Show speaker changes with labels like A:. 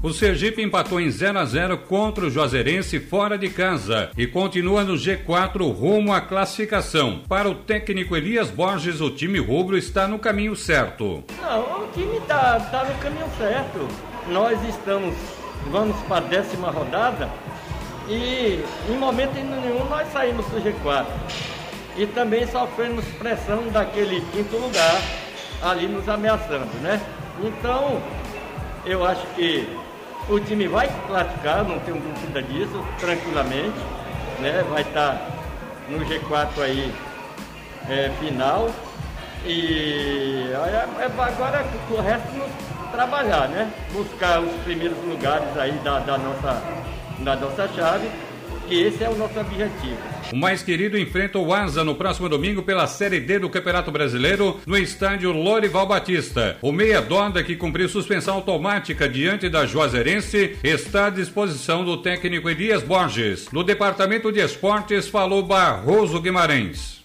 A: O Sergipe empatou em 0 a 0 contra o Juazeirense fora de casa e continua no G4 rumo à classificação. Para o técnico Elias Borges, o time rubro está no caminho certo.
B: Não, o time está tá no caminho certo. Nós estamos, vamos para a décima rodada e em momento nenhum nós saímos do G4. E também sofremos pressão daquele quinto lugar ali nos ameaçando, né? Então, eu acho que o time vai classificar, não tenho dúvida disso, tranquilamente. Né? Vai estar no G4 aí é, final. E é, agora o resto nos trabalhar, né? Buscar os primeiros lugares aí da, da nossa, da nossa chave que esse é o nosso objetivo.
A: O mais querido enfrenta o Asa no próximo domingo pela Série D do Campeonato Brasileiro no estádio Lorival Batista. O meia Doda, que cumpriu suspensão automática diante da Juazeirense, está à disposição do técnico Elias Borges. No departamento de esportes falou Barroso Guimarães.